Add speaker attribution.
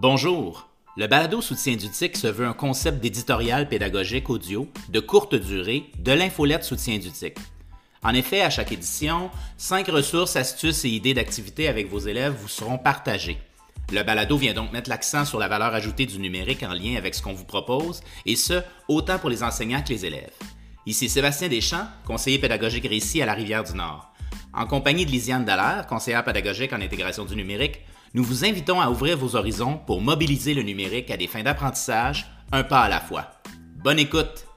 Speaker 1: Bonjour. Le balado soutien du TIC se veut un concept d'éditorial pédagogique audio de courte durée de l'infolette soutien du TIC. En effet, à chaque édition, cinq ressources, astuces et idées d'activités avec vos élèves vous seront partagées. Le balado vient donc mettre l'accent sur la valeur ajoutée du numérique en lien avec ce qu'on vous propose, et ce, autant pour les enseignants que les élèves. Ici Sébastien Deschamps, conseiller pédagogique récit à la Rivière du Nord. En compagnie de Lisiane Dallaire, conseillère pédagogique en intégration du numérique, nous vous invitons à ouvrir vos horizons pour mobiliser le numérique à des fins d'apprentissage, un pas à la fois. Bonne écoute!